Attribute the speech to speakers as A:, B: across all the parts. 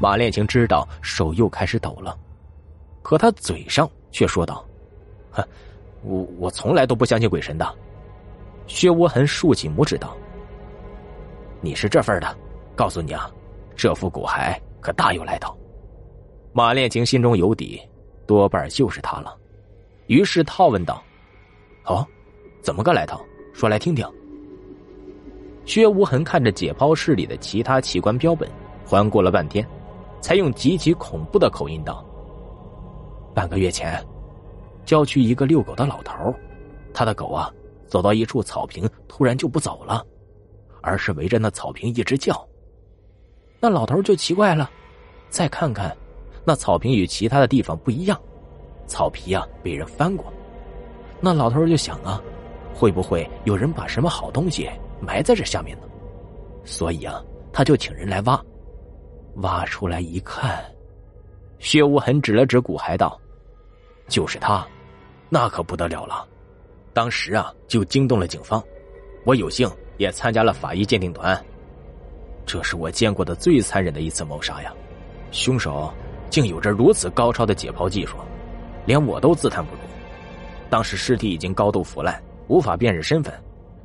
A: 马恋情知道手又开始抖了，可他嘴上却说道：“哼，我我从来都不相信鬼神的。”薛无痕竖起拇指道：“你是这份的，告诉你啊，这副骨骸可大有来头。”马恋情心中有底，多半就是他了，于是套问道：“哦，怎么个来头？说来听听。”薛无痕看着解剖室里的其他器官标本，环顾了半天，才用极其恐怖的口音道：“半个月前，郊区一个遛狗的老头，他的狗啊，走到一处草坪，突然就不走了，而是围着那草坪一直叫。那老头就奇怪了，再看看，那草坪与其他的地方不一样，草皮啊被人翻过。那老头就想啊，会不会有人把什么好东西？”埋在这下面呢，所以啊，他就请人来挖，挖出来一看，薛无痕指了指骨骸道：“就是他，那可不得了了。当时啊，就惊动了警方，我有幸也参加了法医鉴定团。这是我见过的最残忍的一次谋杀呀！凶手竟有着如此高超的解剖技术，连我都自叹不如。当时尸体已经高度腐烂，无法辨认身份。”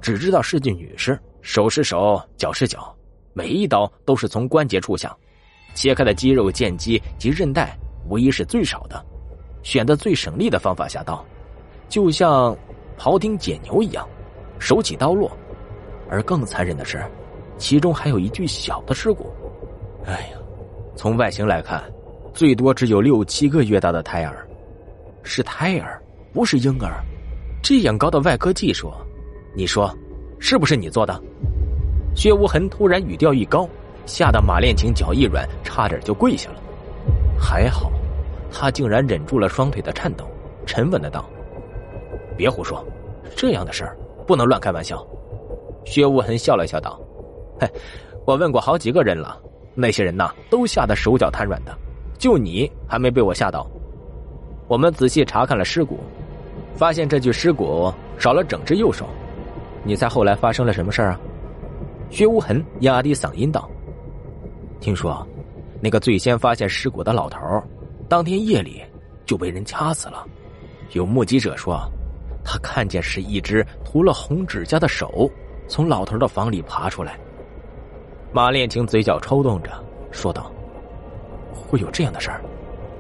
A: 只知道是具女尸，手是手，脚是脚，每一刀都是从关节处下，切开的肌肉、腱肌及韧带无疑是最少的，选择最省力的方法下刀，就像庖丁解牛一样，手起刀落。而更残忍的是，其中还有一具小的尸骨。哎呀，从外形来看，最多只有六七个月大的胎儿，是胎儿，不是婴儿。这样高的外科技术。你说，是不是你做的？薛无痕突然语调一高，吓得马恋情脚一软，差点就跪下了。还好，他竟然忍住了双腿的颤抖，沉稳的道：“别胡说，这样的事儿不能乱开玩笑。”薛无痕笑了笑道：“ 嘿，我问过好几个人了，那些人呐都吓得手脚瘫软的，就你还没被我吓到。我们仔细查看了尸骨，发现这具尸骨少了整只右手。”你猜后来发生了什么事儿啊？薛无痕压低嗓音道：“听说，那个最先发现尸骨的老头，当天夜里就被人掐死了。有目击者说，他看见是一只涂了红指甲的手从老头的房里爬出来。”马恋情嘴角抽动着说道：“会有这样的事儿？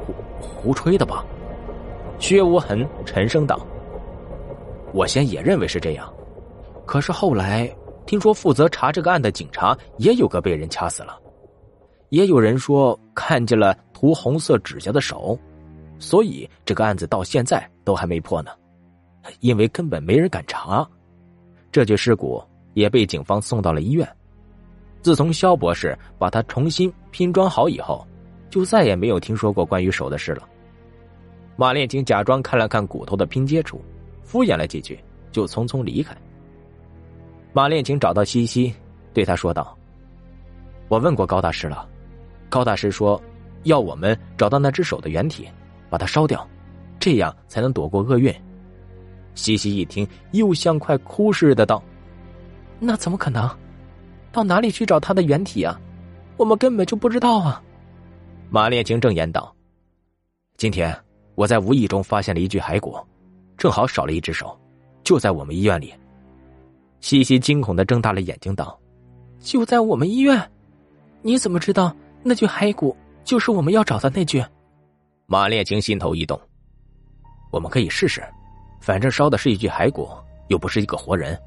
A: 胡胡吹的吧？”薛无痕沉声道：“我先也认为是这样。”可是后来听说，负责查这个案的警察也有个被人掐死了，也有人说看见了涂红色指甲的手，所以这个案子到现在都还没破呢，因为根本没人敢查。这具尸骨也被警方送到了医院。自从肖博士把它重新拼装好以后，就再也没有听说过关于手的事了。马恋情假装看了看骨头的拼接处，敷衍了几句，就匆匆离开。马恋情找到西西，对他说道：“我问过高大师了，高大师说，要我们找到那只手的原体，把它烧掉，这样才能躲过厄运。”西西一听，又像快哭似的道：“那怎么可能？到哪里去找他的原体啊？我们根本就不知道啊！”马恋情正言道：“今天我在无意中发现了一具骸骨，正好少了一只手，就在我们医院里。”西西惊恐的睁大了眼睛，道：“就在我们医院，你怎么知道那具骸骨就是我们要找的那具？”马烈清心头一动：“我们可以试试，反正烧的是一具骸骨，又不是一个活人。”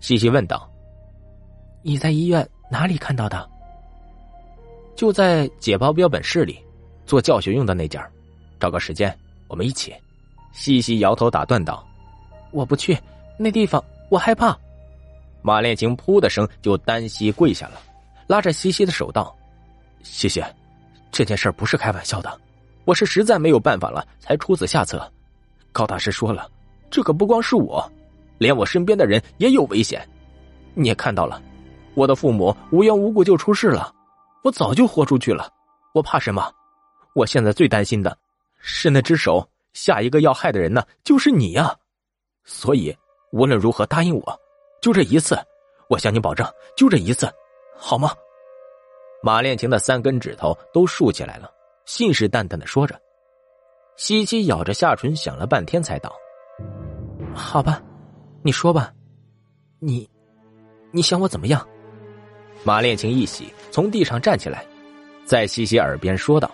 A: 西西问道：“你在医院哪里看到的？”就在解剖标本室里，做教学用的那家。找个时间，我们一起。西西摇头打断道：“我不去那地方。”我害怕，马恋情噗的声就单膝跪下了，拉着西西的手道：“谢谢，这件事不是开玩笑的，我是实在没有办法了才出此下策。高大师说了，这可不光是我，连我身边的人也有危险。你也看到了，我的父母无缘无故就出事了，我早就豁出去了。我怕什么？我现在最担心的是那只手，下一个要害的人呢，就是你呀。所以。”无论如何，答应我，就这一次，我向你保证，就这一次，好吗？马恋情的三根指头都竖起来了，信誓旦旦的说着。西西咬着下唇，想了半天才道：“好吧，你说吧，你，你想我怎么样？”马恋情一喜，从地上站起来，在西西耳边说道。